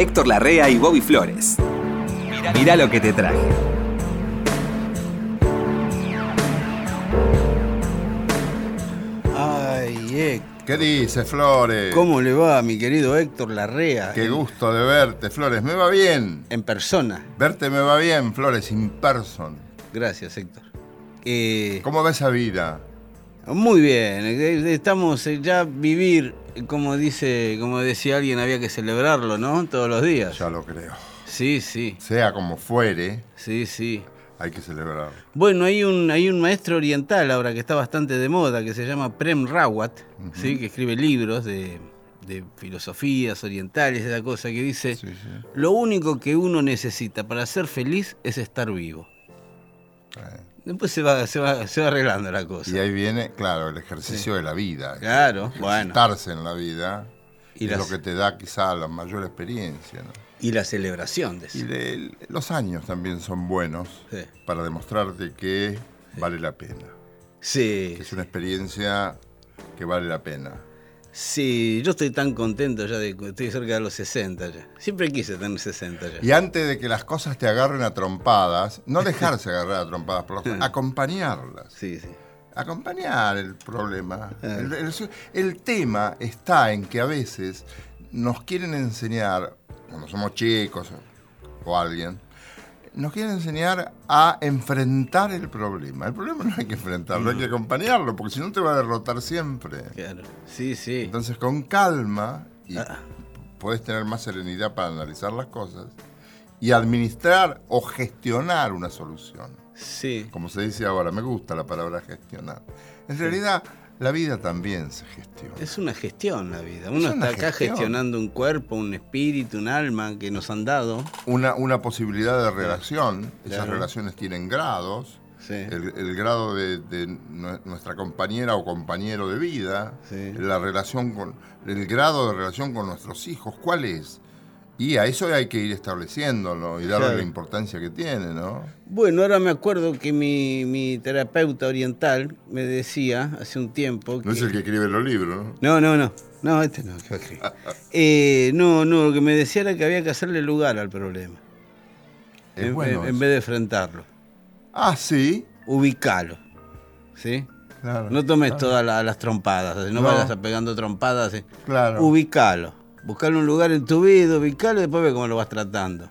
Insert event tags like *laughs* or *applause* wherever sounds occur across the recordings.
Héctor Larrea y Bobby Flores. Mira lo que te traje. Ay, Héctor. ¿Qué dice, Flores? ¿Cómo le va, mi querido Héctor Larrea? Qué gusto de verte, Flores. Me va bien. En persona. Verte me va bien, Flores, in person. Gracias, Héctor. Eh, ¿Cómo va esa vida? muy bien. eh, Estamos eh, ya vivir, como dice, como decía alguien, había que celebrarlo, ¿no? Todos los días. Ya lo creo. Sí, sí, Sea como fuere, sí, sí. hay que celebrar. Bueno, hay un, hay un maestro oriental ahora que está bastante de moda, que se llama Prem Rawat, ¿sí? que escribe libros de, de filosofías orientales, esa cosa, que dice, Sí, sí. lo único que uno necesita para ser feliz es estar vivo. Eh, Después se va, se va, se va arreglando la cosa. Y ahí viene, claro, el ejercicio de la vida. Claro, bueno. En la vida Y es las- lo que te da quizá la mayor experiencia. ¿no? Y la celebración de Y eso. de- los años también son buenos Sí. para demostrarte que vale la pena. Sí, Que es una experiencia que vale la pena. Sí, yo estoy tan contento ya de que estoy cerca de los 60 ya. Siempre quise tener 60 ya. Y antes de que las cosas te agarren a trompadas, no *laughs* dejarse agarrar a trompadas por los acompañarlas. Sí, sí. Acompañar el problema. Ah. El, el- el tema está en que a veces nos quieren enseñar, cuando somos chicos o alguien, nos quieren enseñar a enfrentar el problema. El problema no hay que enfrentarlo, hay que acompañarlo, porque si no te va a derrotar siempre. Claro. Sí, sí. Entonces, con calma, y Ah. puedes tener más serenidad para analizar las cosas y administrar o gestionar una solución. Sí. Como se dice ahora, me gusta la palabra gestionar. En realidad, la vida también se gestiona. Es una gestión la vida. Uno está acá gestión. gestionando un cuerpo, un espíritu, un alma que nos han dado. Una, una posibilidad de relación, esas relaciones tienen grados. Sí. El, el grado de, de nue- nuestra compañera o compañero de vida, Sí. la relación con, el grado de relación con nuestros hijos, ¿cuál es? Y a eso hay que ir estableciéndolo y darle Claro. la importancia que tiene, ¿no? Bueno, ahora me acuerdo que mi, mi terapeuta oriental me decía hace un tiempo que... No es el que escribe los libros, ¿no? No, no, no. No, este no, que. *laughs* Eh, no, no, lo que me decía era que había que hacerle lugar al problema. Es en, bueno. en- en eso. vez de enfrentarlo. Ah, sí. Ubicalo. ¿Sí? Claro. No tomes claro. todas la- las trompadas, no, No. vayas a pegando trompadas. ¿sí? Claro. Ubicalo. Buscale un lugar en tu vida, ubicalo y después ve cómo lo vas tratando.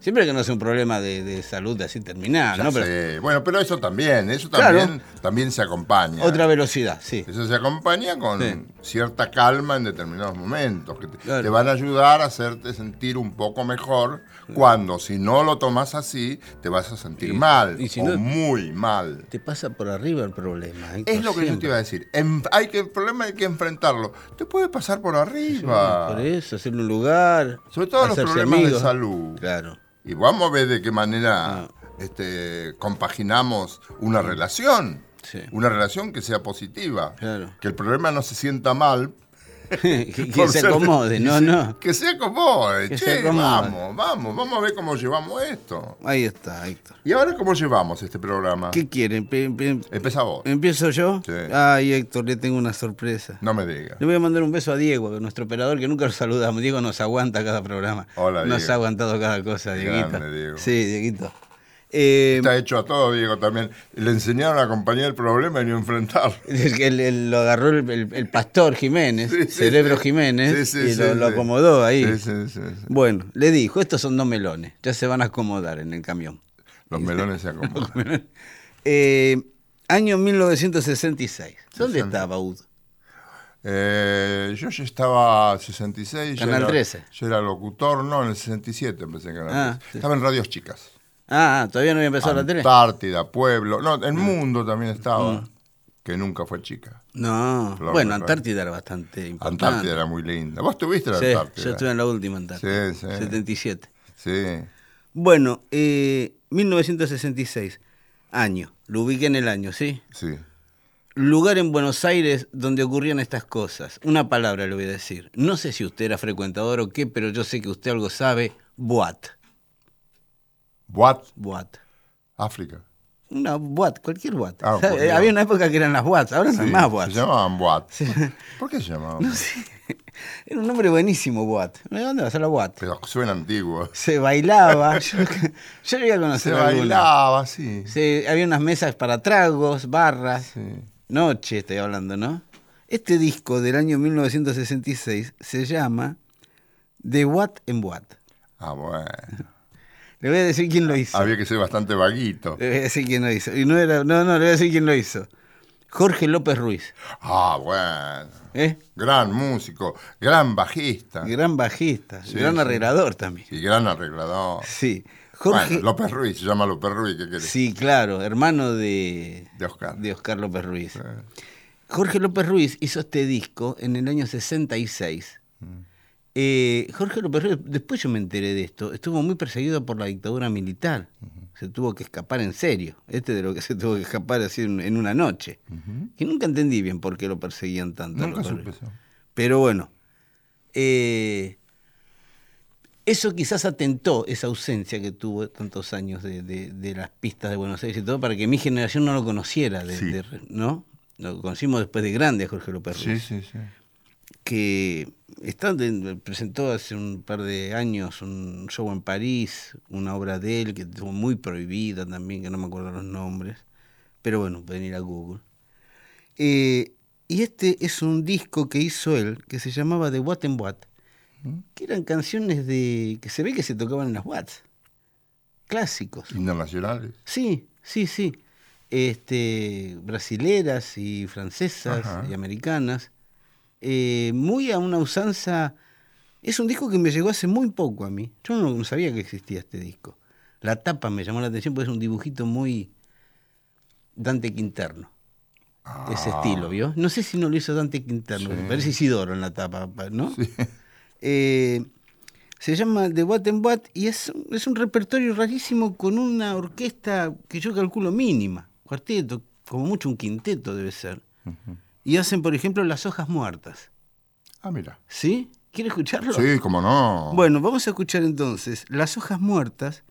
Siempre que no sea un problema de, de salud así terminal, Ya ¿no? Pero. Bueno, pero eso también, eso Claro. también, también se acompaña. otra velocidad, sí. Eso se acompaña con Sí. cierta calma en determinados momentos, que te, Claro. te van a ayudar a hacerte sentir un poco mejor, cuando si no lo tomas así, te vas a sentir Y- mal, y si o no- muy mal. Te pasa por arriba el problema. Héctor, Es lo que yo te iba a decir. En- hay que, el problema hay que enfrentarlo. Te puede pasar por arriba. Por eso, hacerle un lugar. Sobre todo los problemas de salud. Claro. Y vamos a ver de qué manera Ah. este, compaginamos una relación. Sí. Una relación que sea positiva. Claro. Que el problema no se sienta mal. *laughs* que se ser- acomode, no, no. Que se acomode. Que che, se acomode. vamos, vamos, vamos a ver cómo llevamos esto. Ahí está, Héctor. ¿Y ahora cómo llevamos este programa? ¿Qué quieren? Empieza vos. ¿Empiezo yo? Sí. Ay, Héctor, le tengo una sorpresa. No me digas. Le voy a mandar un beso a Diego, nuestro operador, que nunca lo saludamos. Diego nos aguanta cada programa. Hola, Nos Diego. ha aguantado cada cosa, Dieguito. grande, Diego. Sí, Dieguito. Eh, Está hecho a todo, Diego, también. Le enseñaron a acompañar el problema y no enfrentarlo. *laughs* el- el- lo agarró el, pastor Jiménez, Sí, Cerebro sí. Jiménez, Sí, y lo, acomodó ahí. Bueno, le dijo, estos son dos melones, ya se van a acomodar en el camión. Los melones se *laughs* acomodan. Eh, año 1966. ¿Dónde 60. estaba Udo? Eh, yo ya estaba 66. ya Canal era- 13. Yo era locutor, no, en el 67 empecé en Canal Ah, 13. sí. Estaba en Radios Chicas. Ah, ah, todavía no había empezado la tele. Antártida, Pueblo. No, en Mundo también estaba. Que nunca fue chica. No, Flor bueno, Antártida era bastante importante. Antártida era muy linda. ¿Vos estuviste en Sí, Antártida? yo estuve en la última Antártida. Sí, sí. 77. Sí. Bueno, eh, 1966. Año. Lo ubiqué en el año, ¿sí? Sí. Lugar en Buenos Aires donde ocurrían estas cosas. Una palabra le voy a decir. No sé si usted era frecuentador o qué, pero yo sé que usted algo sabe. Boat. Boat, Boat. África. Una Watt, cualquier Watt. Ah, sea, cualquier. *laughs* Había una época que eran las Watts, ahora Sí, hay más Watts. Se llamaban Watt. *laughs* ¿Por qué se llamaban? No sé. Era un nombre buenísimo, Watt. ¿Dónde va a ser la Watt? Pero suena antiguo. Se bailaba. *laughs* yo, yo llegué a Se conocer alguna. bailaba, sí. Sí, había unas mesas para tragos, barras. Sí. Noche estoy hablando, ¿no? Este disco del año 1966 se llama The What and What. Ah, bueno. Le voy a decir quién lo hizo. Había que ser bastante vaguito. Le voy a decir quién lo hizo. Y no era, no, no, le voy a decir quién lo hizo. Jorge López Ruiz. Ah, bueno. ¿eh? Gran músico, gran bajista Gran bajista, Sí, gran sí. arreglador también. y gran arreglador. Sí. Jorge. Bueno, López Ruiz, se llama López Ruiz, ¿qué querés? Sí, claro, hermano de, De Oscar. de Oscar López Ruiz. Jorge López Ruiz hizo este disco en el año 66. Mm. Eh, Jorge López Ruiz, después yo me enteré de esto, estuvo muy perseguido por la dictadura militar. Se tuvo que escapar en serio. Este de lo que se tuvo que escapar así en, en una noche. Que nunca entendí bien por qué lo perseguían tanto. Nunca supe. Pero bueno, eh, eso quizás atentó esa ausencia que tuvo tantos años de, de- de las pistas de Buenos Aires y todo para que mi generación no lo conociera, de- Sí. ¿no? Lo conocimos después de grande a Jorge López Sí, Ruiz, sí, sí. Que está de- presentó hace un par de años un show en París, una obra de él que estuvo muy prohibida también, que no me acuerdo los nombres, pero bueno, pueden ir a Google. Eh, y este es un disco que hizo él, que se llamaba The What and What, que eran canciones de que se ve que se tocaban en las Watts, clásicos. Internacionales. Sí, sí, sí. Este, brasileras y francesas Ajá. y americanas. Eh, muy a una usanza. Es un disco que me llegó hace muy poco a mí. Yo no, no sabía que existía este disco. La tapa me llamó la atención porque es un dibujito muy Dante Quinterno. Ese estilo, ¿vio? No sé si no lo hizo Dante Quinterno, me parece Isidoro en la tapa, ¿no? Eh, se llama The What and What y es, es un repertorio rarísimo con una orquesta que yo calculo mínima, cuarteto, como mucho un quinteto debe ser y hacen, por ejemplo, las hojas muertas. Ah, mira. ¿Sí? ¿Quiere escucharlo? Sí, cómo no. Bueno, vamos a escuchar entonces Las hojas muertas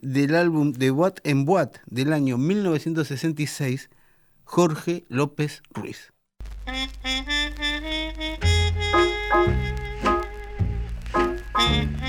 del álbum de What en What del año 1966, Jorge López Ruiz. *laughs*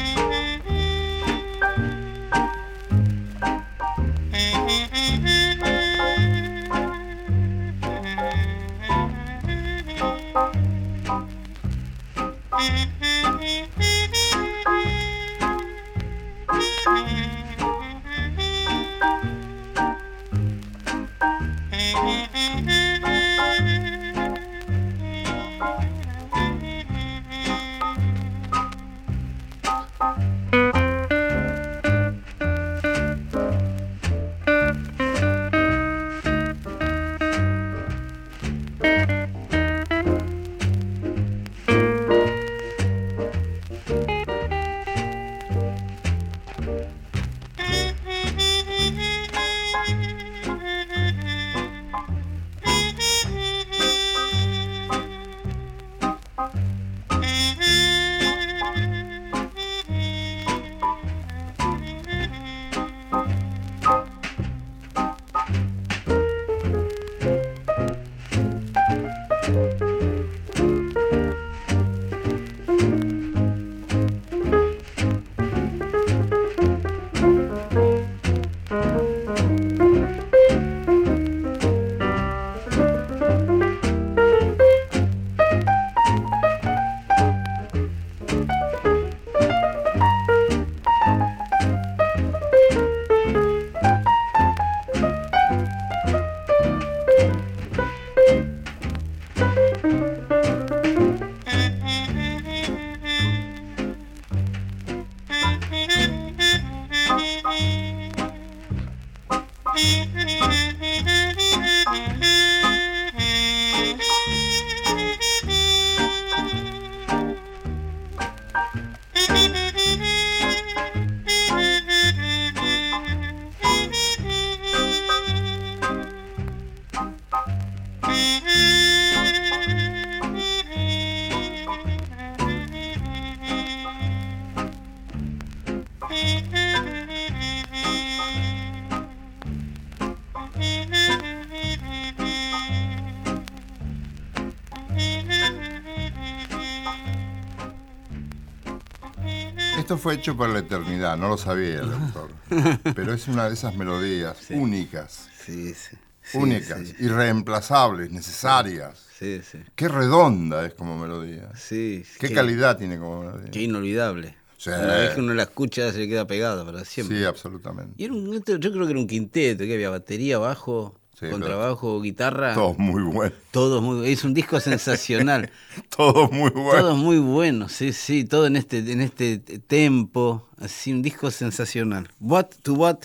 Esto fue hecho para la eternidad, no lo sabía el autor. *laughs* Pero es una de esas melodías únicas, Sí, sí. sí, únicas, Sí, irreemplazables, necesarias. sí. sí. Qué redonda es como melodía. Sí, Qué calidad tiene como melodía. Qué inolvidable. Sí. Una vez que uno la escucha se le queda pegada para siempre. Sí, absolutamente. Y era un, yo creo que era un quinteto, que había batería, bajo, Sí, contrabajo, guitarra. Todos muy buenos. Todos muy Es un disco *laughs* sensacional. Todos muy buenos. Todos muy buenos, sí, sí, todo en este, en este tempo, así un disco sensacional. What to What,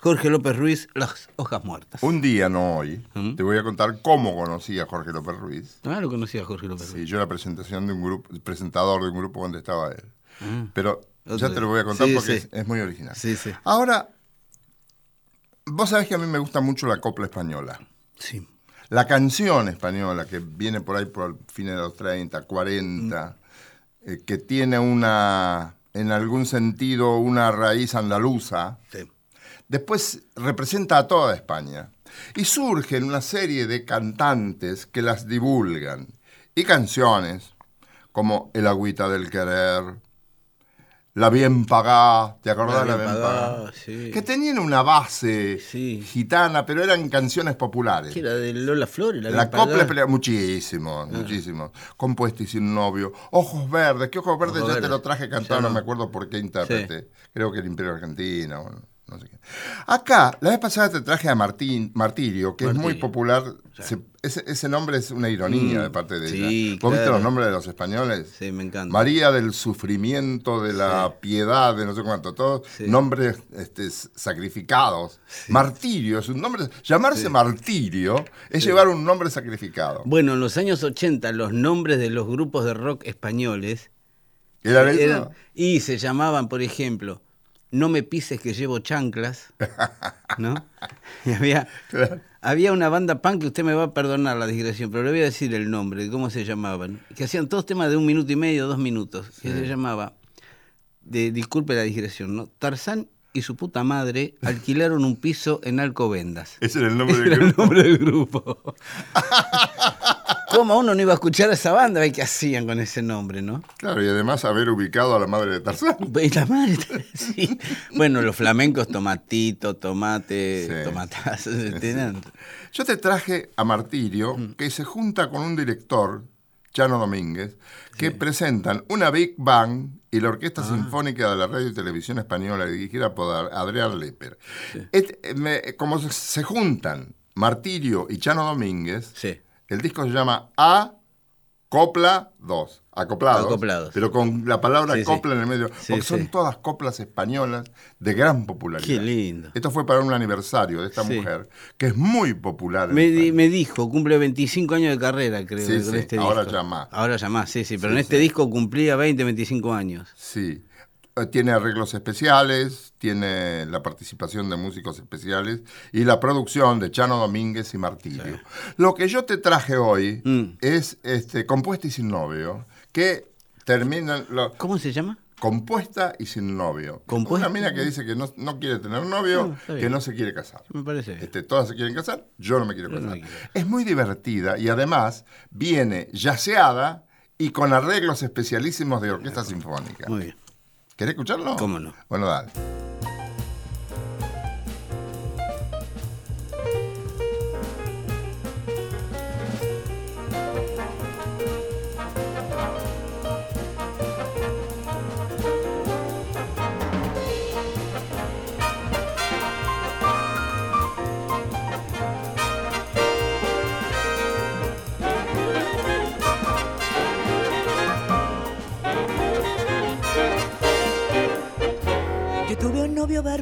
Jorge López Ruiz, Las Hojas Muertas. Un día, no hoy, ¿Mm? te voy a contar cómo conocí a Jorge López Ruiz. Ah, lo conocía a Jorge López Sí, Ruiz. yo era presentación de un grupo, presentador de un grupo donde estaba él. Pero Otro ya te lo voy a contar Sí, porque sí. Es, es muy original. Sí, sí. Ahora, vos sabés que a mí me gusta mucho la copla española. Sí. La canción española que viene por ahí por fines de los 30, 40, eh, que tiene una, en algún sentido, una raíz andaluza, sí. después representa a toda España. Y surgen una serie de cantantes que las divulgan. Y canciones como El agüita del querer, La bien pagá, ¿te acordás de La La Bien bien Pagá, pagá? sí. Que tenían una base Sí. gitana, pero eran canciones populares. ¿Qué era de Lola Flores? La, La Bien copla Pagada? pelea muchísimos, muchísimos. Compuesta y sin novio. Ojos verdes, ¿qué ojos verdes? Ojos ya te lo traje cantado, no. me acuerdo por qué intérprete. Creo que el Imperio Argentino, bueno, no sé qué. Acá, la vez pasada te traje a Martín, Martirio, que es muy popular. Se- ese, ese nombre es una ironía Mm, de parte de sí, ella. ¿Vos viste los nombres de los españoles? Sí, me encanta. María del sufrimiento, de la piedad, de no sé cuánto, todos nombres este, sacrificados. Martirio es un nombre. Llamarse martirio es llevar un nombre sacrificado. Bueno, en los años 80 los nombres de los grupos de rock españoles ¿Era eso? eran- y se llamaban, por ejemplo, No me pises que llevo chanclas, *laughs* ¿no? Y había, Claro. había una banda punk que usted me va a perdonar la digresión, pero le voy a decir el nombre, cómo se llamaban, que hacían todos temas de un minuto y medio, dos minutos, que se llamaba, de, disculpe la digresión, ¿no? Tarzán y su puta madre alquilaron un piso en Alcobendas. *laughs* Ese era el nombre del Era el grupo. nombre del grupo. *laughs* ¿Cómo uno no iba a escuchar a esa banda? ¿Qué hacían con ese nombre, no? Claro, y además haber ubicado a la madre de Tarzán. *laughs* Y la madre, sí. Bueno, los flamencos, tomatito, tomate, Sí. tomatazos, Yo te traje a Martirio, que se junta con un director, Chano Domínguez, que presentan una Big Bang y la Orquesta Sinfónica de la Radio y Televisión Española, dirigida por Adrián Leper. Me- como se, se juntan Martirio y Chano Domínguez, Sí. El disco se llama A Copla 2. Acoplados. Acoplados. Pero con la palabra Sí, sí. copla en el medio. Sí, porque son todas coplas españolas de gran popularidad. Qué lindo. Esto fue para un aniversario de esta mujer, que es muy popular. en Me, di- me dijo, cumple 25 años de carrera, creo. Sí, con este ahora disco. ya más. Ahora ya más, sí, sí. Pero en este disco cumplía 20, 25 años. Sí. Eh, Tiene arreglos especiales, tiene la participación de músicos especiales y la producción de Chano Domínguez y Martirio. Lo que yo te traje hoy Mm. es este, Compuesta y sin novio, que terminan... lo- ¿Cómo se llama? compuesta y sin novio. Compuesta. Una mina que dice que no, no quiere tener novio, No, bien. que no se quiere casar. Me parece. Este, todas se quieren casar, yo no me quiero no casar. me quiero. Es muy divertida y además viene yaceada y con arreglos especialísimos de orquesta sinfónica. Muy bien. ¿Querés escucharlo? ¿Cómo no? Bueno, dale.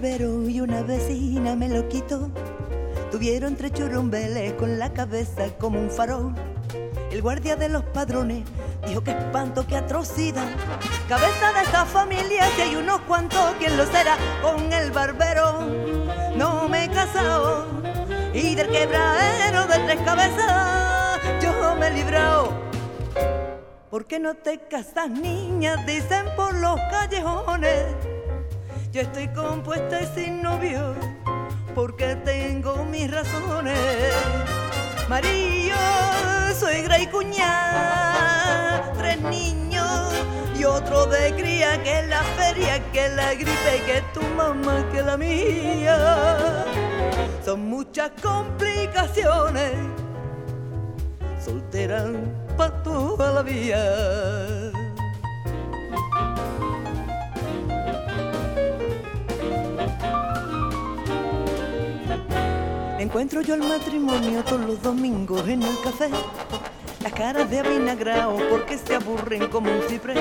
Y una vecina me lo quitó. Tuvieron tres churumbeles con la cabeza como un farol. El guardia de los padrones dijo que espanto, que atrocidad. Cabeza de esta familia, si hay unos cuantos, ¿quién lo será? Con el barbero no me he casado. Y del quebradero de tres cabezas yo me he librado. ¿Por qué no te casas, niña? Dicen por los callejones. Yo estoy compuesta y sin novio porque tengo mis razones. Marido, suegra y cuñada, tres niños y otro de cría que la feria, que la gripe, que tu mamá, que la mía. Son muchas complicaciones, soltera para toda la vida. Encuentro yo el matrimonio todos los domingos en el café. Las caras de avinagrao porque se aburren como un ciprés.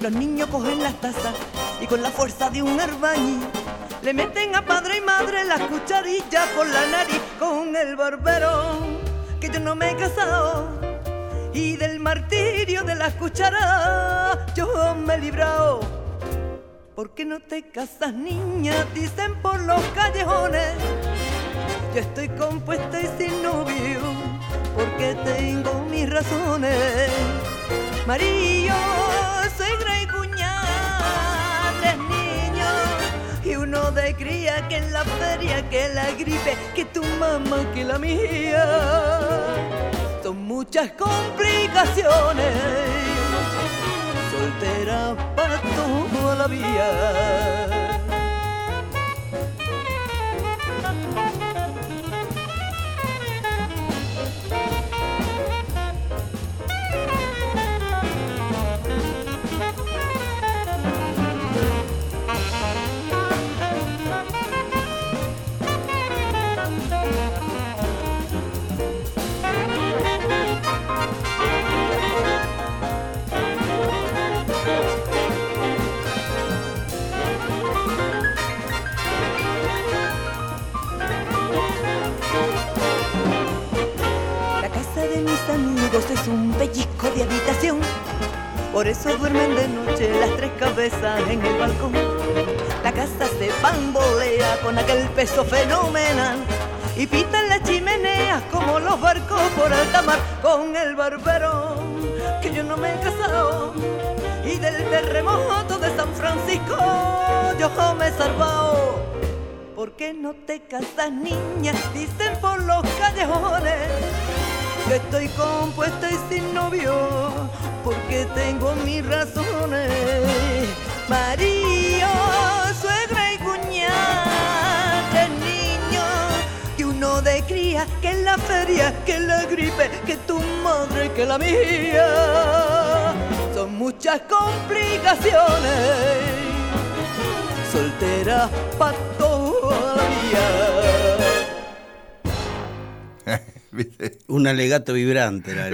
Los niños cogen las tazas y con la fuerza de un arbañi le meten a padre y madre las cucharillas por la nariz con el barbero que yo no me he casado y del martirio de las cucharas yo me he librado. ¿Por qué no te casas, niña? Dicen por los callejones. Yo estoy compuesta y sin novio, porque tengo mis razones. Marillo, suegra y cuñada, tres niños, y uno de cría que en la feria, que la gripe, que tu mamá, que la mía. Son muchas complicaciones, soltera para toda la vida. Es un pellizco de habitación. Por eso duermen de noche las tres cabezas en el balcón. La casa se bambolea con aquel peso fenomenal. Y pitan las chimeneas como los barcos por alta mar con el barbero que yo no me he casado. Y del terremoto de San Francisco yo me he salvado. ¿Por qué no te casas, niña? Dicen por los callejones que estoy compuesta y sin novio, porque tengo mis razones. María, suegra y cuñada, tres niños, que uno de cría, que la feria, que la gripe, que tu madre, que la mía. Son muchas complicaciones soltera pa' toda la vida. *laughs* ¿Viste? Un alegato vibrante, la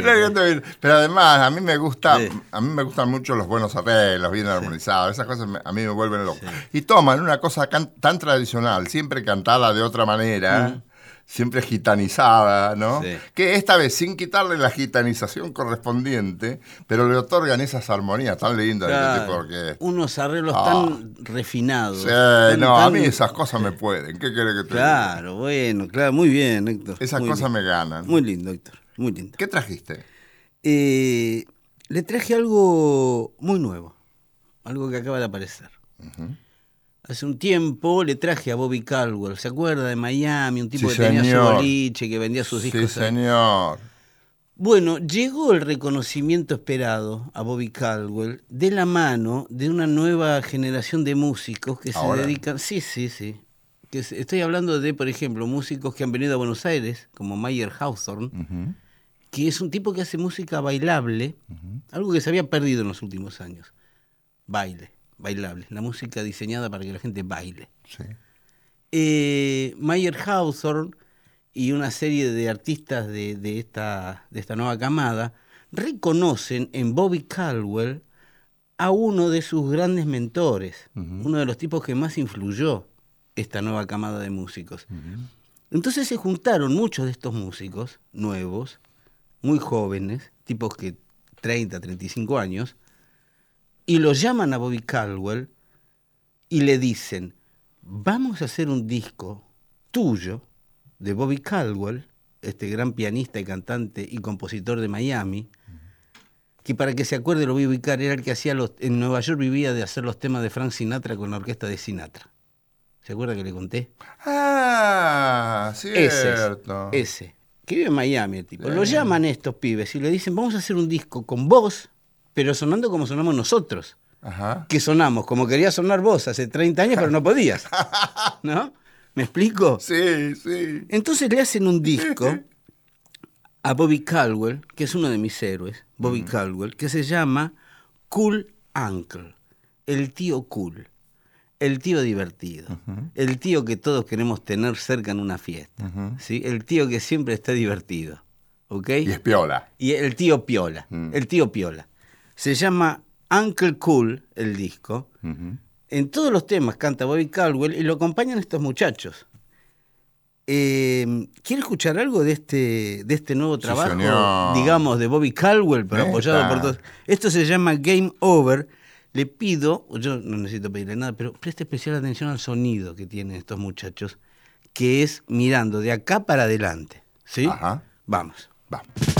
Pero, además, a mí me gusta, Sí. a mí me gustan mucho los buenos arreglos, bien armonizados, esas cosas me- a mí me vuelven loco. Y toman una cosa can- tan tradicional, siempre cantada de otra manera, siempre gitanizada, ¿no? Sí. Que esta vez sin quitarle la gitanización correspondiente, pero le otorgan esas armonías tan lindas, Claro, ¿viste? porque unos arreglos Ah. tan refinados. Sí, tan- no, a mí esas cosas me pueden. ¿Qué querés que te diga? Claro, bueno, claro, muy bien, Héctor. Esas muy cosas me ganan. Muy lindo, Héctor, muy lindo. ¿Qué trajiste? Eh, le traje algo muy nuevo, algo que acaba de aparecer. Hace un tiempo le traje a Bobby Caldwell, ¿se acuerda de Miami? Un tipo Sí, que tenía su boliche, que vendía sus Sí, discos. ahí. señor. Bueno, llegó el reconocimiento esperado a Bobby Caldwell de la mano de una nueva generación de músicos que Ahora. se dedican. Sí, sí, sí. Que se- estoy hablando de, por ejemplo, músicos que han venido a Buenos Aires, como Mayer Hawthorne, que es un tipo que hace música bailable, algo que se había perdido en los últimos años. Baile, bailable, la música diseñada para que la gente baile. Sí. Eh, Mayer Hawthorne y una serie de artistas de, de esta, de esta nueva camada reconocen en Bobby Caldwell a uno de sus grandes mentores, uno de los tipos que más influyó esta nueva camada de músicos. Entonces se juntaron muchos de estos músicos nuevos, muy jóvenes, tipos que 30, 35 años, y lo llaman a Bobby Caldwell y le dicen, vamos a hacer un disco tuyo de Bobby Caldwell, este gran pianista y cantante y compositor de Miami, que para que se acuerde lo voy a ubicar, era el que hacía los, en Nueva York vivía de hacer los temas de Frank Sinatra con la orquesta de Sinatra. ¿Se acuerda que le conté? Ah, cierto. ese, que vive en Miami el tipo. Lo llaman estos pibes y le dicen, vamos a hacer un disco con vos pero sonando como sonamos nosotros. Ajá. Que sonamos como querías sonar vos hace 30 años, pero no podías. *laughs* ¿No? ¿Me explico? Sí, sí. Entonces le hacen un disco a Bobby Caldwell, que es uno de mis héroes, Bobby Caldwell, que se llama Cool Uncle, el tío cool, el tío divertido, el tío que todos queremos tener cerca en una fiesta, ¿sí? el tío que siempre está divertido. ¿ok? Y es piola. Y el tío Piola, Mm. el tío Piola. Se llama Uncle Cool, el disco. Ujú. En todos los temas canta Bobby Caldwell y lo acompañan estos muchachos. Eh, ¿Quiere escuchar algo de este, de este nuevo trabajo, señor. digamos, de Bobby Caldwell, pero apoyado por todos? Esto se llama Game Over. Le pido, yo no necesito pedirle nada, pero preste especial atención al sonido que tienen estos muchachos, que es mirando de acá para adelante. ¿Sí? Ajá. Vamos. Vamos.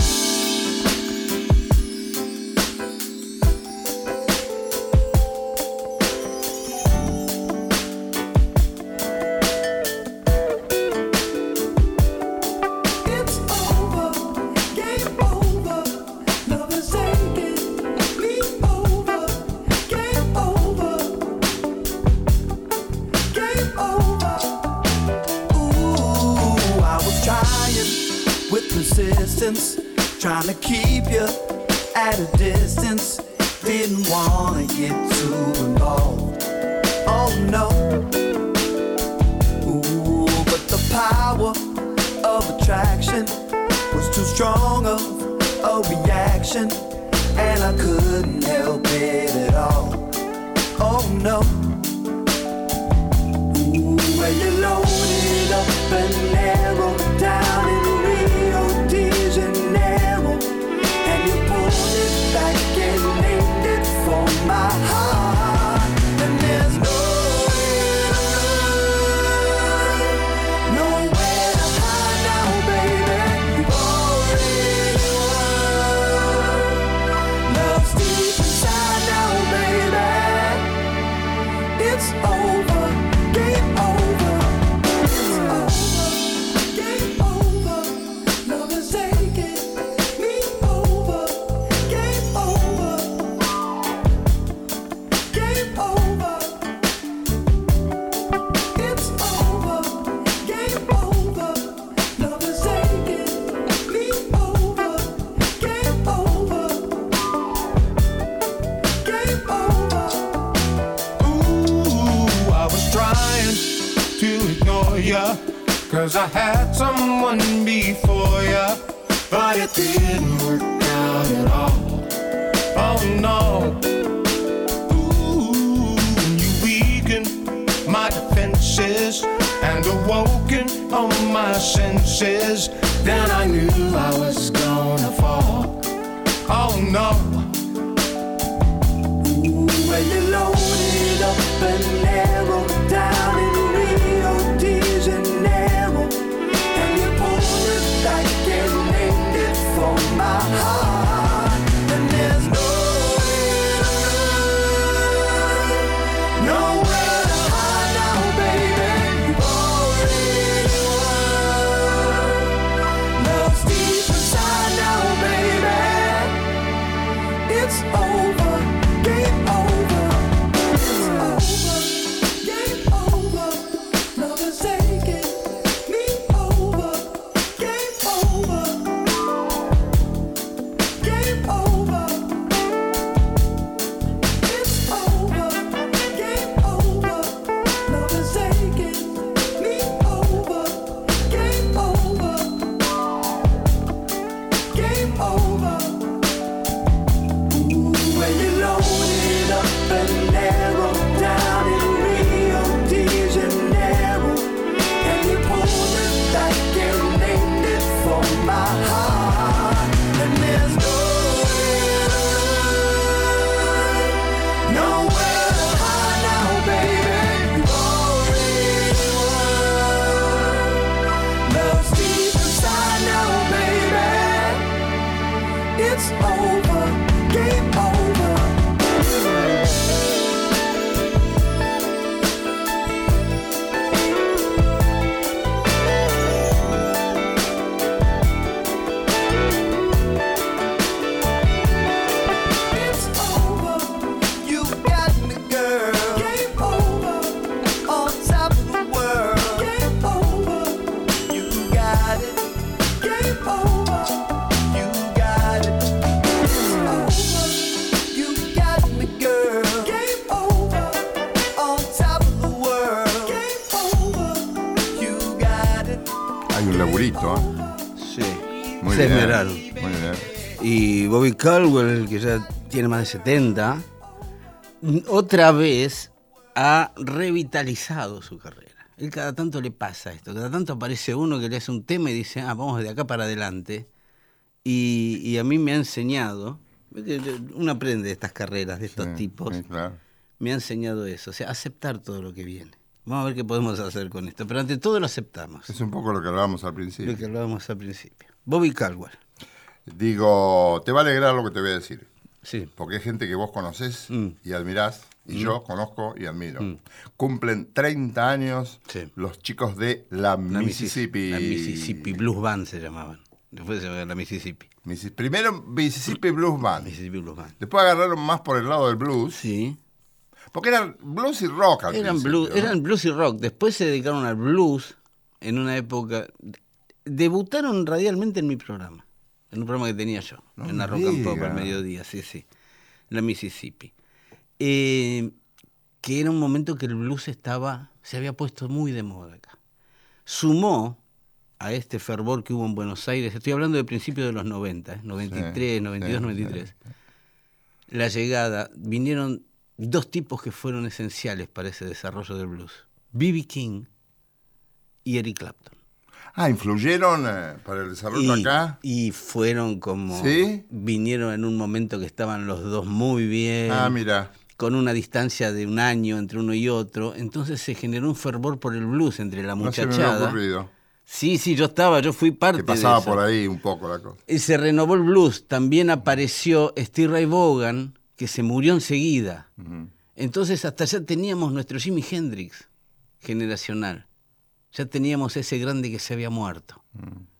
Caldwell, que ya tiene más de 70, mm, otra vez ha revitalizado su carrera. Él cada tanto le pasa esto, cada tanto aparece uno que le hace un tema y dice, ah, vamos de acá para adelante. Y, y a mí me ha enseñado, uno aprende de estas carreras, de estos Sí, tipos, sí, claro. me ha enseñado eso, o sea, aceptar todo lo que viene. Vamos a ver qué podemos hacer con esto, pero ante todo lo aceptamos, Es un poco lo que hablábamos al principio. lo que hablábamos al principio. Bobby Caldwell, Digo, te va a alegrar lo que te voy a decir. sí. Porque hay gente que vos conocés Mm. y admirás, y yo conozco y admiro. Cumplen 30 años Sí. los chicos de la, La Mississippi. La Mississippi Blues Band se llamaban. Después se llamaban la Mississippi. Missi- Primero Mississippi Blues Band. Mississippi Blues Band. Después agarraron más por el lado del blues. Sí. Porque eran blues y rock al Eran blues, ¿no? eran blues y rock. Después se dedicaron al blues en una época. Debutaron radialmente en mi programa. En un programa que tenía yo. No en la Rock and Pop al mediodía, sí, sí. La Mississippi. Eh, que era un momento que el blues estaba. se había puesto muy de moda acá. Sumó a este fervor que hubo en Buenos Aires, estoy hablando de principios de los 90, ¿eh? 93, Sí, 92, sí, 93. La llegada, vinieron dos tipos que fueron esenciales para ese desarrollo del blues. B.B. King y Eric Clapton. Ah, influyeron eh, para el desarrollo Y, acá. y fueron como... ¿Sí? Vinieron en un momento que estaban los dos muy bien. Ah, mira. Con una distancia de un año entre uno y otro. Entonces se generó un fervor por el blues entre la No se me había muchachada. ocurrido. sí, sí, yo estaba, yo fui parte Que de pasaba eso. por ahí un poco la cosa. Y se renovó el blues. También apareció Steve Ray Vaughan, que se murió enseguida. Entonces hasta ya teníamos nuestro Jimi Hendrix generacional. Ya teníamos ese grande que se había muerto,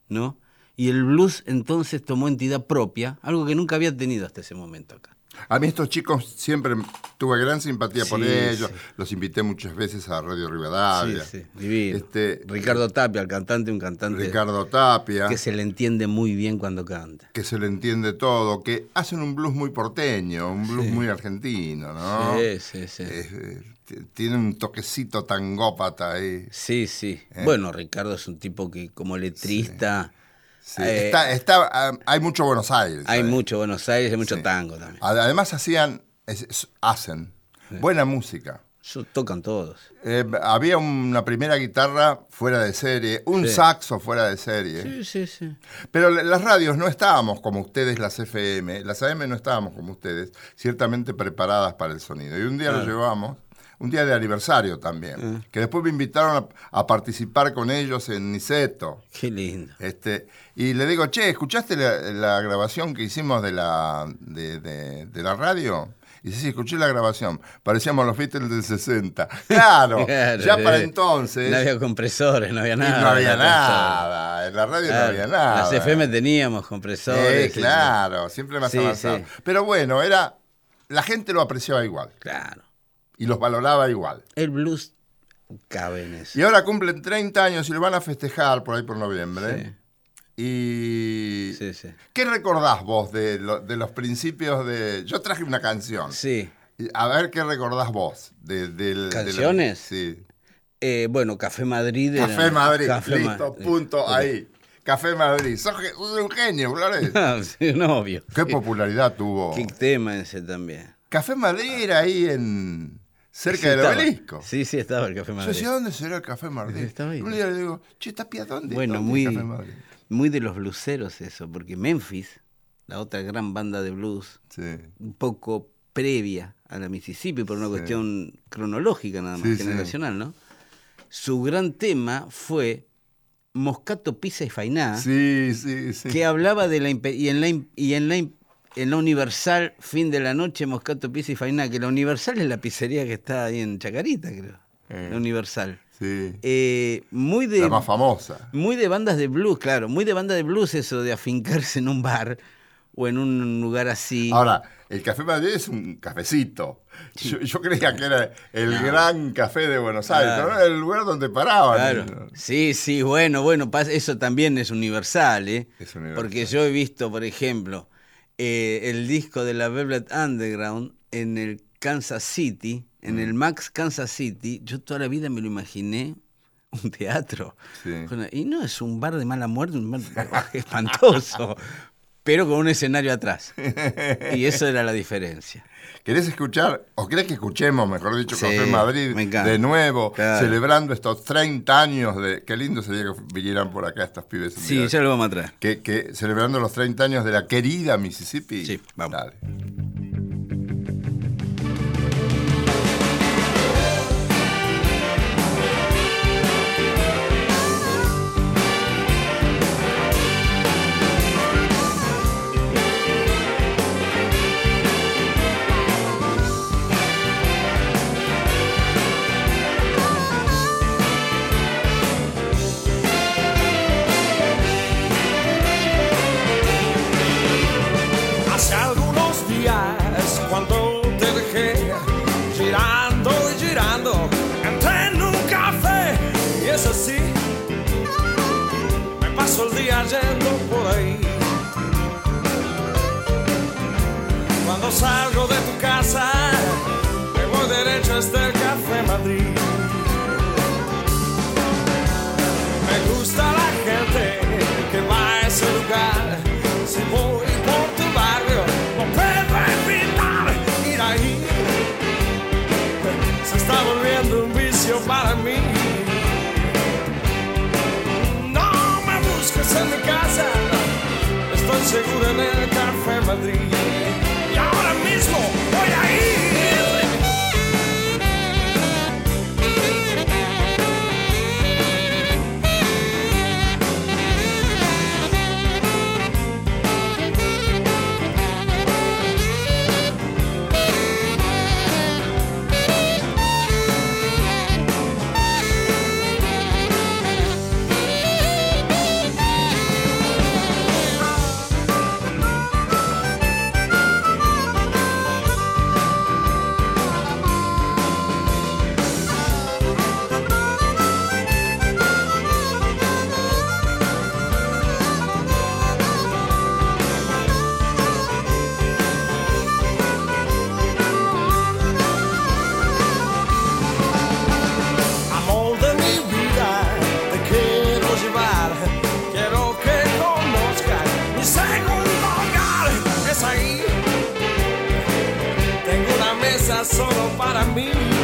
¿no? Y el blues entonces tomó entidad propia, algo que nunca había tenido hasta ese momento acá. A mí estos chicos siempre tuve gran simpatía por ellos. sí. Los invité muchas veces a Radio Rivadavia. sí, sí, divino. Este, Ricardo Tapia, el cantante, un cantante Ricardo Tapia, que se le entiende muy bien cuando canta. que se le entiende todo, que hacen un blues muy porteño, un blues muy argentino, ¿no? Sí, sí, sí. Eh, eh, tiene un toquecito tangópata ahí. Sí, sí. Bueno, Ricardo es un tipo que como letrista Sí, Eh, está, está, hay mucho Buenos Aires. hay mucho Buenos Aires, hay mucho Sí. tango también. Ad- Además hacían, es- hacen buena música. Tocan todos. Eh, había una primera guitarra fuera de serie, un saxo fuera de serie. Sí, sí, sí. Pero la- las radios no estábamos como ustedes, las FM, las AM no estábamos como ustedes, ciertamente preparadas para el sonido. Y un día lo llevamos, un día de aniversario también, que después me invitaron a, a participar con ellos en Niceto. Qué lindo. Este, y le digo, che, ¿escuchaste la, la grabación que hicimos de la, de, de- de la radio? Y sí, escuché la grabación. Parecíamos los Beatles del 60. *laughs* Claro, Claro, ya para eh, entonces. No había compresores, no había y nada. no había nada. En la radio Claro, no había nada. Las FM teníamos Sí, compresores. y- claro, siempre más Sí, avanzado. sí. Pero bueno, era. La gente lo apreciaba igual Claro. Y los valoraba igual. El blues cabe en eso. Y ahora cumplen 30 años y lo van a festejar por ahí por noviembre. Y. Sí, sí. ¿Qué recordás vos de, lo- de los principios de.? Yo traje una canción. Sí. A ver qué recordás vos. De, de la- ¿Canciones? sí. Eh, bueno, Café Madrid. era- Café Madrid. Café Listo, Madrid. punto ahí. Café Madrid. Sos, sos un genio, Flores. *laughs* Ah, sí, un obvio. Qué popularidad tuvo. Qué tema ese también. Café Madrid era ahí en. Cerca Sí, del estaba. obelisco. Sí, sí, estaba el Café Yo Madrid. decía, ¿dónde será el Café Madrid? Estaba ahí. Un día le digo, che, Tapia, ¿dónde? Bueno, ¿Dónde muy, Café Madrid? muy de los blueseros eso, porque Memphis, la otra gran banda de blues, Sí. un poco previa a la Mississippi por una cuestión cronológica nada más, generacional, ¿no? Su gran tema fue Moscato, Pizza y Fainá, Sí, sí, sí. que hablaba de la y en la y en la en la Universal fin de la noche Moscato, Pizza y Fainá, que la Universal es la pizzería que está ahí en Chacarita, creo. Eh. La Universal. Sí. Eh, muy de La más famosa. muy de bandas de blues, claro, muy de banda de blues eso de afincarse en un bar o en un lugar así. Ahora, el Café Madrid es un cafecito. Yo, yo creía que era el gran café de Buenos Aires, Claro. pero no era el lugar donde paraban. Claro. Sí, sí, bueno, bueno, eso también es universal, ¿eh? Es universal. Porque yo he visto, por ejemplo, eh, el disco de la Velvet Underground en el Kansas City, Mm. en el Max Kansas City. Yo toda la vida me lo imaginé un teatro. Sí. Y no es un bar de mala muerte, un bar *laughs* espantoso, pero con un escenario atrás. Y eso era la diferencia. ¿Querés escuchar, o querés que escuchemos, mejor dicho, Sí, Café Madrid me encanta. de nuevo, Claro. celebrando estos 30 años de... Qué lindo sería que vinieran por acá estos pibes. Sí, ya lo vamos a traer. que, que celebrando los 30 años de la querida Mississippi. Sí, vamos. Dale. Días cuando te dejé girando y girando. Entré en un café y es así me paso el día yendo por ahí. Cuando salgo de tu casa me voy derecho hasta el café Madrid Café solo para mí.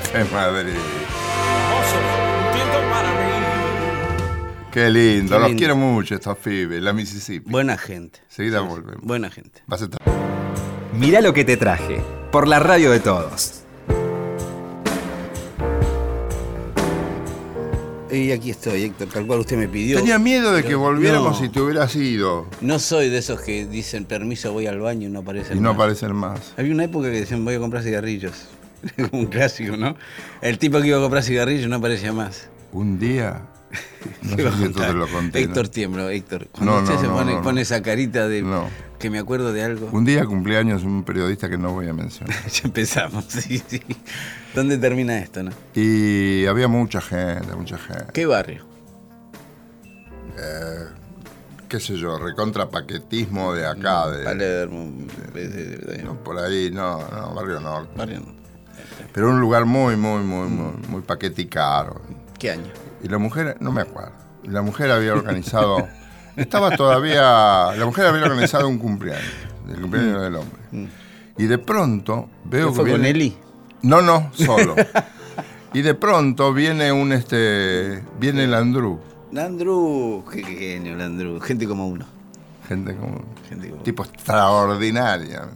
Café Madrid. Qué lindo, Qué los lindo. quiero mucho estos pibes, la Mississippi. Buena gente. Seguida volvemos. Buena gente. Vas a estar- Mirá lo que te traje, por la radio de todos. Y aquí estoy, Héctor, tal cual usted me pidió. Tenía miedo de que volviéramos No. y te hubieras ido No soy de esos que dicen permiso, voy al baño y no aparecen y no más. aparecen más. Había una época que decían voy a comprar cigarrillos. *laughs* un clásico, ¿no? El tipo que iba a comprar cigarrillos no aparecía más. Un día, *laughs* no ¿Qué sé si esto te lo conté. Héctor ¿no? tiemblo, Héctor. Cuando No, usted no, se no, pone, pone esa carita de No. que me acuerdo de algo. Un día cumpleaños un periodista que no voy a mencionar. *laughs* ya empezamos, sí, sí. ¿Dónde termina esto, no? Y había mucha gente, mucha gente. ¿Qué barrio? Qué sé yo, recontra paquetismo de acá, de, Palermo, de- de- por ahí, no, no, barrio norte. barrio no. Pero un lugar muy, muy, muy, muy, muy paqueticaro. ¿Qué año? Y la mujer, no me acuerdo. Y la mujer había organizado. Estaba todavía. La mujer había organizado un cumpleaños. El cumpleaños del hombre. Y de pronto veo ¿Qué que. fue con viene- Eli? No, no, solo. *laughs* y de pronto viene un este. Viene el Andrew. Landru, qué genio, Landru. Gente como uno. Gente como Gente como tipo extraordinaria.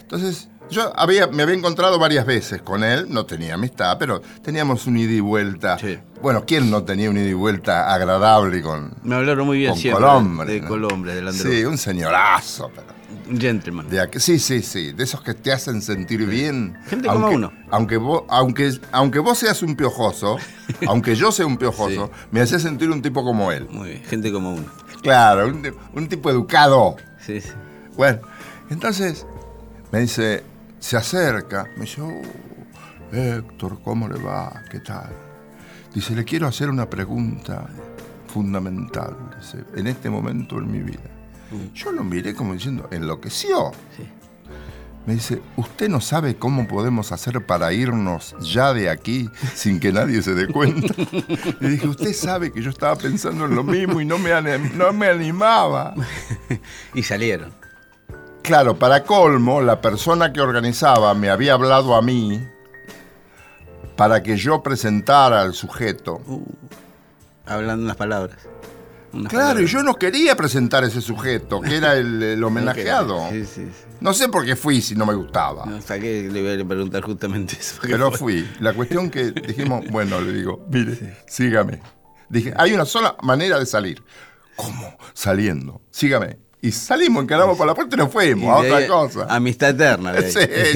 Entonces, yo había, me había encontrado varias veces con él, no tenía amistad, pero teníamos un ida y vuelta. Sí. Bueno, ¿quién no tenía un ida y vuelta agradable con, Me hablaron muy bien con siempre. Colombre? De ¿no? Colombre, de Landru. Sí, un señorazo, pero. Un gentleman. De aqu- sí, sí, sí, de esos que te hacen sentir bien. Gente como uno. Aunque vos, aunque, aunque vos seas un piojoso, *laughs* aunque yo sea un piojoso, me hace sentir un tipo como él. Muy bien, gente como uno. Claro, un, un tipo educado. Sí, sí. Bueno, entonces me dice, se acerca, me dice, "Oh, Héctor, ¿cómo le va? ¿Qué tal? Dice, le quiero hacer una pregunta fundamental, dice, en este momento en mi vida. Yo lo miré como diciendo, enloqueció. Sí. Me dice, ¿usted no sabe cómo podemos hacer para irnos ya de aquí *laughs* sin que nadie se dé cuenta? Le dije, usted sabe que yo estaba pensando en lo mismo y no me, no me animaba. *laughs* Y salieron. Claro, para colmo, la persona que organizaba me había hablado a mí para que yo presentara al sujeto. Hablando unas palabras. Unas Claro, y yo no quería presentar a ese sujeto, que era el, el *laughs* homenajeado. Sí, sí, sí. No sé por qué fui si no me gustaba. No, hasta que le voy a preguntar justamente eso. Pero fue- fui. La cuestión que *laughs* dijimos, bueno, le digo, mire, sígame. Dije, hay una sola manera de salir. ¿Cómo? Saliendo. Sígame. Y salimos, encaramos por la puerta y nos fuimos a otra cosa. Amistad eterna. *laughs* Sí, sí, *laughs*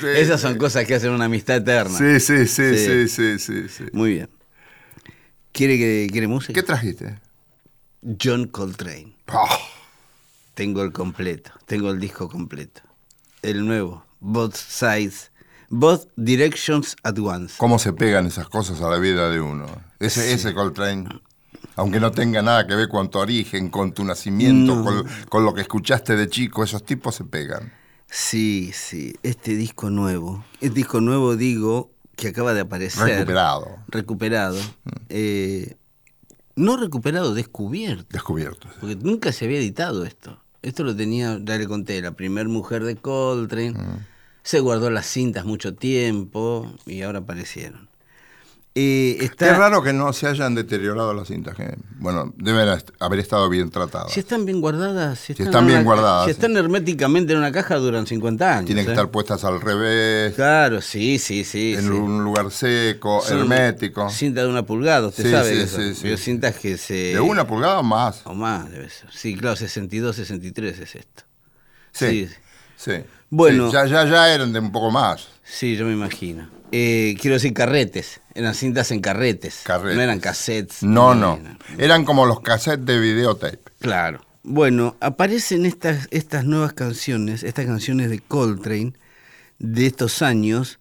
sí, Esas son cosas que hacen una amistad eterna. Sí, sí, sí, Sí. sí, sí. Muy bien. ¿Quiere, que, ¿Quiere música? ¿Qué trajiste? John Coltrane. Ah, Tengo el completo. Tengo el disco completo. El nuevo. Both Sides. Both Directions at Once. ¿Cómo se pegan esas cosas a la vida de uno? Ese, ese Coltrane, aunque no tenga nada que ver con tu origen, con tu nacimiento, No. con, con lo que escuchaste de chico, esos tipos se pegan. Sí, sí. Este disco nuevo. El disco nuevo, digo, que acaba de aparecer. Recuperado, Recuperado. eh, no recuperado, descubierto. descubierto. Porque nunca se había editado esto. Esto lo tenía, ya le conté, la primer mujer de Coltrane. Se guardó las cintas mucho tiempo y ahora aparecieron. Eh, está, Qué raro que no se hayan deteriorado las cintas. Que, bueno, deben haber estado bien tratadas. Si están bien guardadas, si están, están en bien guardadas, Si están herméticamente en una caja, duran 50 años. Tienen que ¿eh? estar puestas al revés, Claro, sí, sí, sí. en sí. un lugar seco, Son hermético. Cinta de una pulgada, usted Sí, sabe. sí, sí, sí. Cintas que se. ¿De una pulgada o más? O más, debe ser. Sí, claro, 62, 63 es esto. Sí. Sí. Bueno. Sí, ya, ya, ya eran de un poco más. Sí, yo me imagino. Eh, quiero decir carretes. Eran cintas en carretes. Carretes. No eran cassettes. No, no. Eran como los cassettes de videotape. Claro. Bueno, aparecen estas, estas nuevas canciones, estas canciones de Coltrane de estos años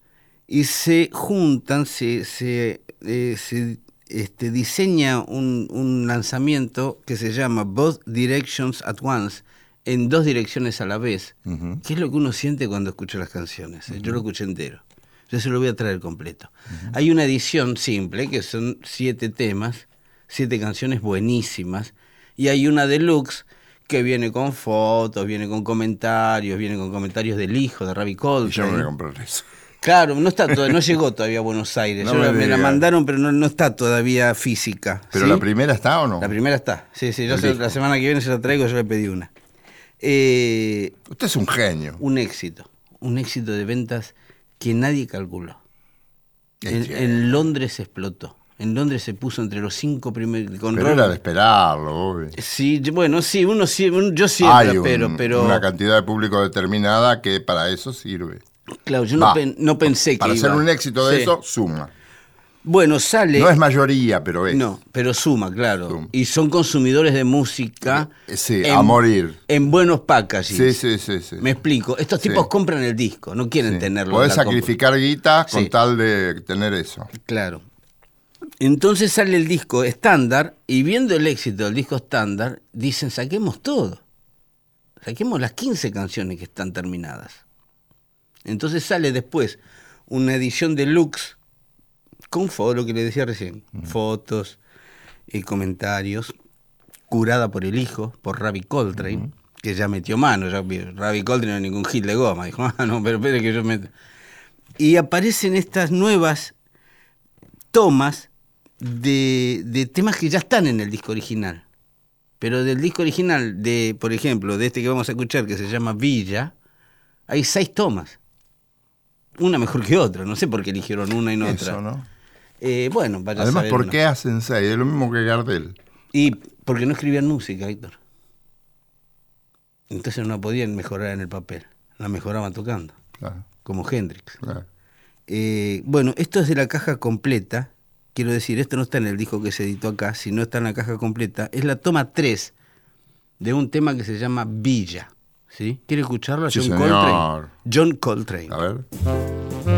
y se juntan, se, se, eh, se, este, diseña un, un lanzamiento que se llama Both Directions at Once, en dos direcciones a la vez, Ujú. que es lo que uno siente cuando escucha las canciones. ¿eh? Yo lo escuché entero. Yo se lo voy a traer completo. Hay una edición simple, que son siete temas, siete canciones buenísimas, y hay una deluxe que viene con fotos, viene con comentarios, viene con comentarios del hijo de Ravi Y yo me voy a Coltrane. comprar eso. Claro, no está todo- no *laughs* llegó todavía a Buenos Aires. No me la- me, la mandaron, pero no, no está todavía física. ¿Pero ¿sí? la primera está o no? La primera está. Sí, sí, yo se- la semana que viene se la traigo, yo le pedí una. Eh, Usted es un genio. un éxito, un éxito de ventas que nadie calculó. En, Londres explotó. En Londres se puso entre los cinco primeros. Con Pero Robert- era de esperarlo, obvio. Sí, bueno, sí, uno sí, yo siempre Hay un- espero, pero. una cantidad de público determinada que para eso sirve. Claro, yo no, pen- no pensé que. Para iba- ser un éxito de Sí. eso, suma. Bueno, sale. No es mayoría, pero es. No, pero suma, claro. Suma. Y son consumidores de música. Eh, sí, a morir. En buenos packaging. Sí, sí, sí, sí. Me explico. Estos Sí. tipos compran el disco, no quieren Sí. tenerlo. Podés en sacrificar guita con tal de tener eso. Claro. Entonces sale el disco estándar y viendo el éxito del disco estándar, dicen, saquemos todo. Saquemos las 15 canciones que están terminadas. Entonces sale después una edición deluxe con fotos, lo que le decía recién, fotos y comentarios, curada por el hijo, por Ravi Coltrane, que ya metió mano. Ya, Ravi Coltrane no es ningún hit de goma. Dijo, *laughs* ah, no, pero espere que yo meto. Y aparecen estas nuevas tomas de, de temas que ya están en el disco original. Pero del disco original, de, por ejemplo, de este que vamos a escuchar, que se llama Villa, hay seis tomas. Una mejor que otra. No sé por qué eligieron una y no otra. Eso, ¿no? Eh, bueno, vaya a Además, saber ¿por uno. qué hacen seis? Es lo mismo que Gardel. Y porque no escribían música, Héctor. Entonces no podían mejorar en el papel. La mejoraban tocando, Claro, como Hendrix. claro. Eh, bueno, esto es de la caja completa. Quiero decir, esto no está en el disco que se editó acá, sino está en la caja completa. Es la toma 3 de un tema que se llama Villa. ¿Sí? ¿Quiere escucharlo? a Sí, John señor. Coltrane. John Coltrane. A ver.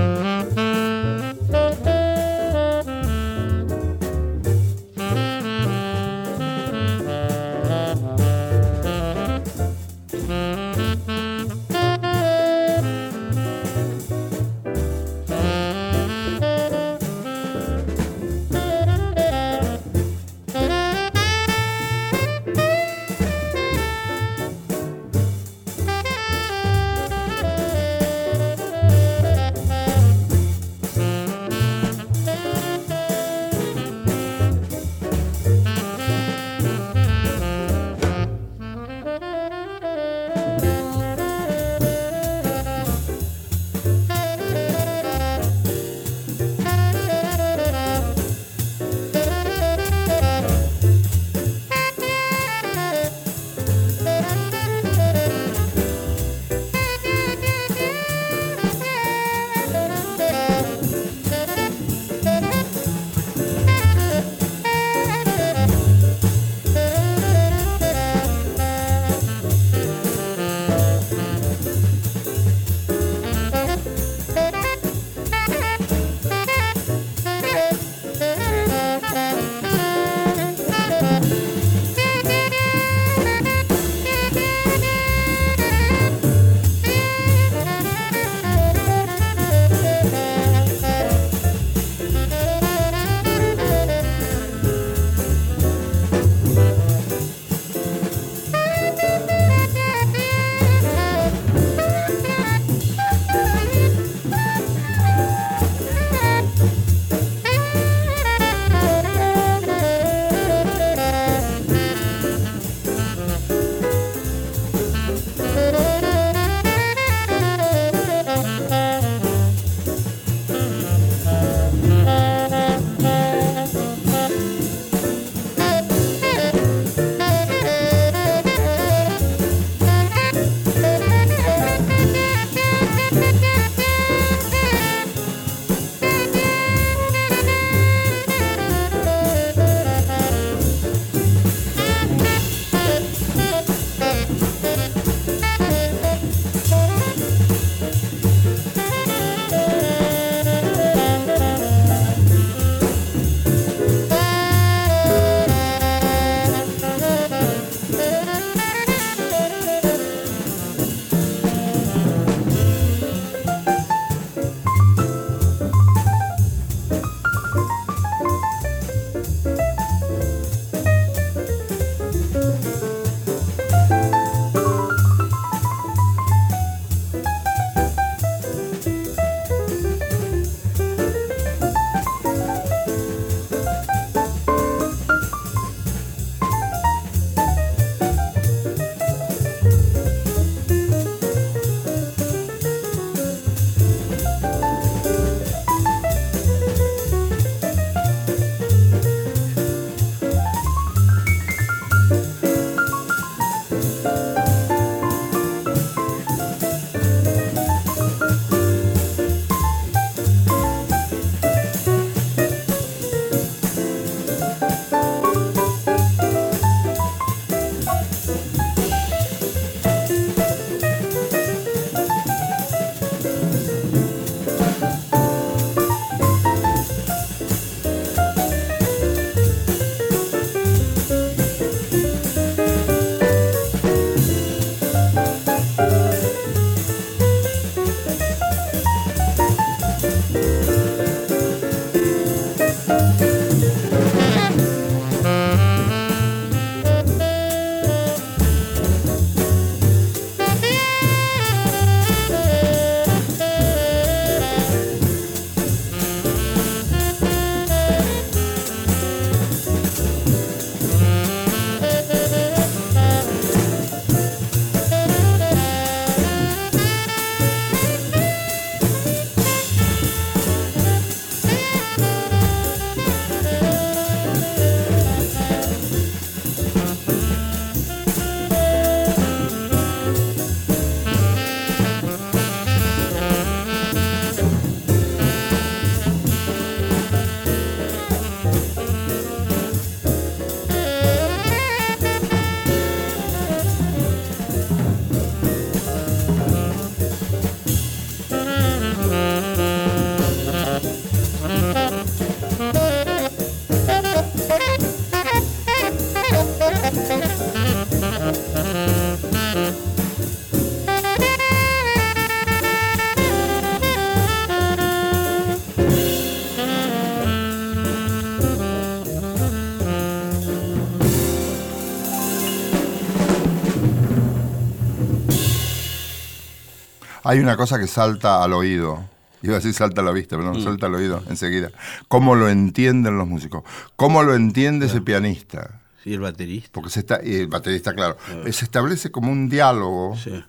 Hay una cosa que salta al oído. Iba a decir salta a la vista, pero no, salta al oído enseguida. ¿Cómo lo entienden los músicos? ¿Cómo lo entiende ese pianista? Sí, el baterista. Porque se está, y el baterista, claro, se establece como un diálogo. Sí.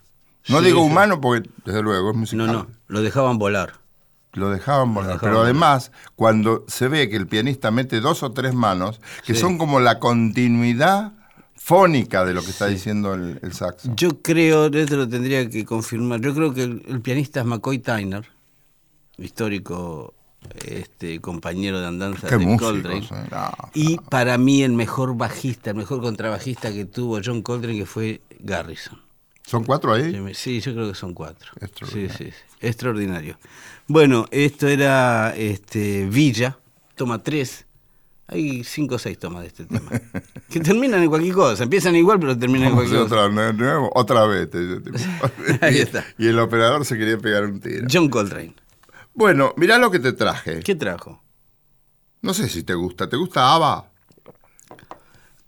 No Sí, digo sí. humano porque, desde luego, es musical. No, no, lo dejaban volar. Lo dejaban volar. dejaban Pero volar. además, cuando se ve que el pianista mete dos o tres manos, que son como la continuidad fónica de lo que está diciendo el, el saxo. Yo creo, esto lo tendría que confirmar, yo creo que el, el pianista es McCoy Tyner, histórico este, compañero de andanza de músicos, Coltrane. eh. No, Y para mí el mejor bajista, el mejor contrabajista que tuvo John Coltrane, que fue Garrison. ¿Son cuatro ahí? Sí, yo creo que son cuatro. Extraordinario. sí, sí. Extraordinario. Bueno, esto era este, Villa, toma tres. Hay cinco o seis tomas de este tema. *laughs* que terminan en cualquier cosa. Empiezan igual, pero terminan en cualquier cosa. otra, de nuevo, otra vez. te dice, tipo. *laughs* Ahí está. Y el operador se quería pegar un tiro. John Coltrane. Bueno, mirá lo que te traje. ¿Qué trajo? No sé si te gusta. ¿Te gusta ABBA?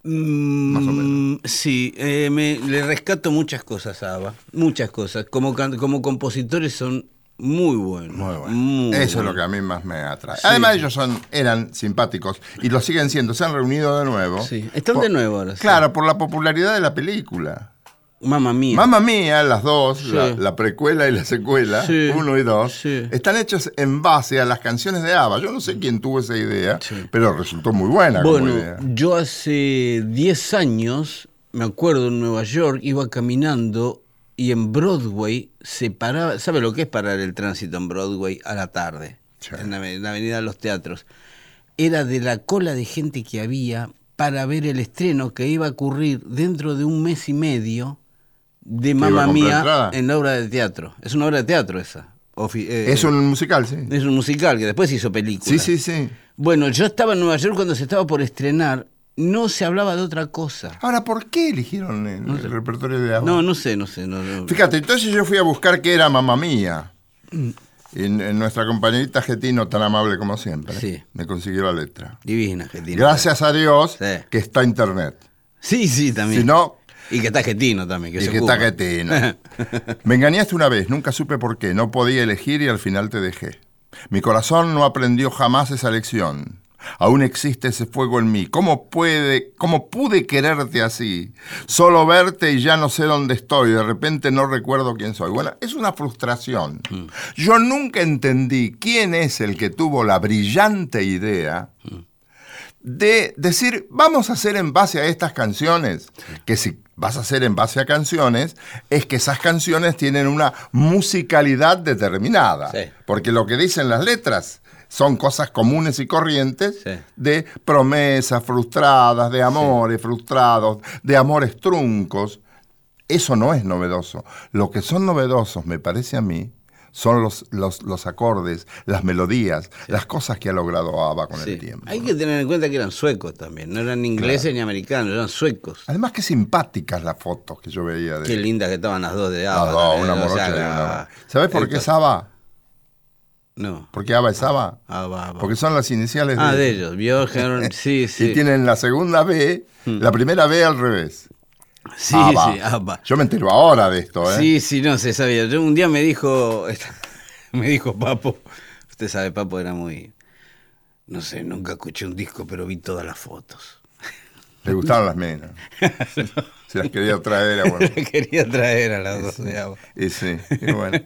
Más o Mm, Sí, eh, me, le rescato muchas cosas a ABBA. Muchas cosas. Como, como compositores son muy buenos. Muy bueno. muy Eso es lo que a mí más me atrae. Sí. Además, ellos son, eran simpáticos y lo siguen siendo. Se han reunido de nuevo. Sí, están Por- de nuevo ahora. sí. Claro, por la popularidad de la película. Mamma mía. Mamma Mía, las dos, Sí. la, la precuela y la secuela, Sí. uno y dos, Sí. están hechos en base a las canciones de ABBA. Yo no sé quién tuvo esa idea, pero resultó muy buena como Bueno, idea. yo hace 10 años, me acuerdo en Nueva York, iba caminando y en Broadway se paraba, ¿sabe lo que es parar el tránsito en Broadway a la tarde? Sí. En la, ave- en la Avenida de los Teatros. Era de la cola de gente que había para ver el estreno que iba a ocurrir dentro de un mes y medio de Mamma Mía entrada? en la obra de teatro. Es una obra de teatro esa. Ofi- eh, es un musical, sí. es un musical que después hizo película. Sí, sí, sí. Bueno, yo estaba en Nueva York cuando se estaba por estrenar. No se hablaba de otra cosa. Ahora, ¿por qué eligieron el, el repertorio de ABBA? No, no sé, no sé. no- no. Fíjate, entonces yo fui a buscar qué era Mamma Mía. Mm. Y en nuestra compañerita Getino, tan amable como siempre, Sí. me consiguió la letra. Divina, Argentina. Gracias a Dios Sí. que está internet. Sí, sí, también. Si no, Y que está argentino también. Que y se que ocupa. está Getino. *laughs* Me engañaste una vez, nunca supe por qué, no podía elegir y al final te dejé. Mi corazón no aprendió jamás esa lección. Aún existe ese fuego en mí. ¿Cómo puede, cómo pude quererte así? Solo verte y ya no sé dónde estoy. De repente no recuerdo quién soy. Bueno, es una frustración. Yo nunca entendí quién es el que tuvo la brillante idea de decir, vamos a hacer en base a estas canciones, que si vas a hacer en base a canciones, es que esas canciones tienen una musicalidad determinada, Sí. porque lo que dicen las letras son cosas comunes y corrientes Sí. de promesas frustradas, de amores frustrados, de amores truncos. Eso no es novedoso. Lo que son novedosos, me parece a mí, son los, los, los acordes, las melodías, las cosas que ha logrado ABBA con Sí. el tiempo. Hay que tener en cuenta que eran suecos también. No eran ingleses ni americanos, eran suecos. Además, qué simpáticas las fotos que yo veía de Qué lindas que estaban las dos de las ABBA. dos, también, una morocha y la- una- ¿Sabes por qué es ABBA? No. ¿Por qué ABBA es ABBA? ABBA, ABBA. Porque son las iniciales Ah, de, de ellos. Björn, sí, *laughs* sí. Y tienen la segunda B, la primera B al revés. Sí, ABBA. sí, ABBA. Yo me entero ahora de esto, ¿eh? Sí, sí, no se sabía. Yo un día me dijo, *laughs* me dijo Papo, usted sabe, Papo era muy, no sé, nunca escuché un disco, pero vi todas las fotos. Le gustaban las menas. *laughs* *laughs* Se las quería traer, era bueno. *laughs* Quería traer a las dos de agua. Y sí, y bueno,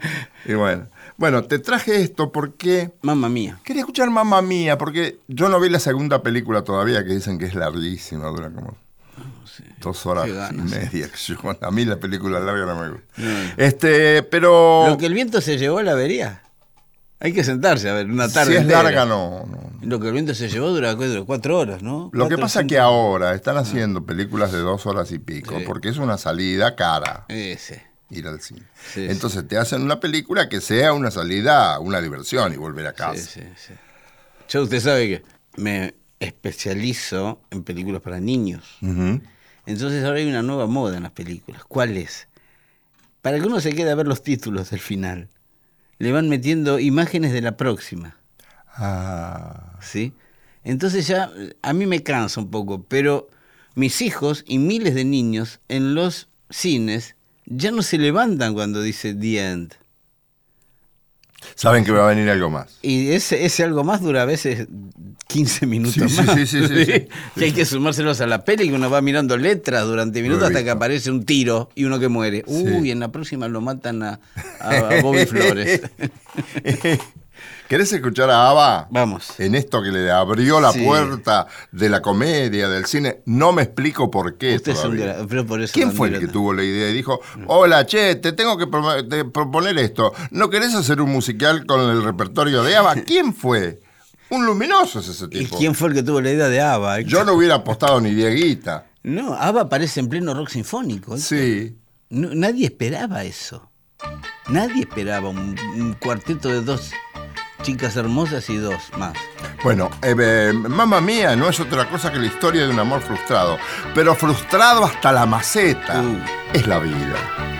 y bueno. Bueno, te traje esto porque Mamma mía. quería escuchar Mamma Mía, porque yo no vi la segunda película todavía, que dicen que es larguísima, dura como dos horas y media. a mí la película larga no me gusta. Este, pero Lo que el viento se llevó la vería. Hay que sentarse a ver una tarde. si es entera. larga, no, no. Lo que el viento se llevó dura cuatro, horas, ¿no? Lo que pasa es que ahora están haciendo películas de dos horas y pico, Sí. porque es una salida cara Ese. ir al cine. Sí, Entonces te hacen una película que sea una salida, una diversión y volver a casa. Sí, sí, sí. Yo usted sabe que me especializo en películas para niños. Entonces ahora hay una nueva moda en las películas. ¿Cuál es? Para que uno se quede a ver los títulos del final, le van metiendo imágenes de la próxima. Ah. ¿sí? Entonces ya a mí me cansa un poco, pero mis hijos y miles de niños en los cines ya no se levantan cuando dice The End. Saben que va a venir algo más. Y ese, ese algo más dura a veces 15 minutos Sí, más. sí, sí, sí, *laughs* sí. Y hay que sumárselos a la peli que uno va mirando letras durante minutos hasta que aparece un tiro y uno que muere. Uy, en la próxima lo matan a, a- a Bobby Flores. *laughs* *laughs* ¿Querés escuchar a Ava? Vamos. En esto que le abrió la Sí. puerta de la comedia, del cine. No me explico por qué. Usted es todavía. gra- pero por eso ¿Quién fue el que tuvo la idea y dijo, hola, che, te tengo que pro- te proponer esto? ¿No querés hacer un musical con el repertorio de Ava? *laughs* ¿Quién fue? Un luminoso es ese ¿Y tipo. quién fue el que tuvo la idea de ABBA? Yo no hubiera apostado ni Dieguita. No, ABBA aparece en pleno rock sinfónico. Sí. No- nadie esperaba eso. Nadie esperaba un, un cuarteto de dos chicas hermosas y dos más. Bueno, eh, eh, Mamma Mía no es otra cosa que la historia de un amor frustrado. Pero frustrado hasta la maceta. Uh. Es la vida.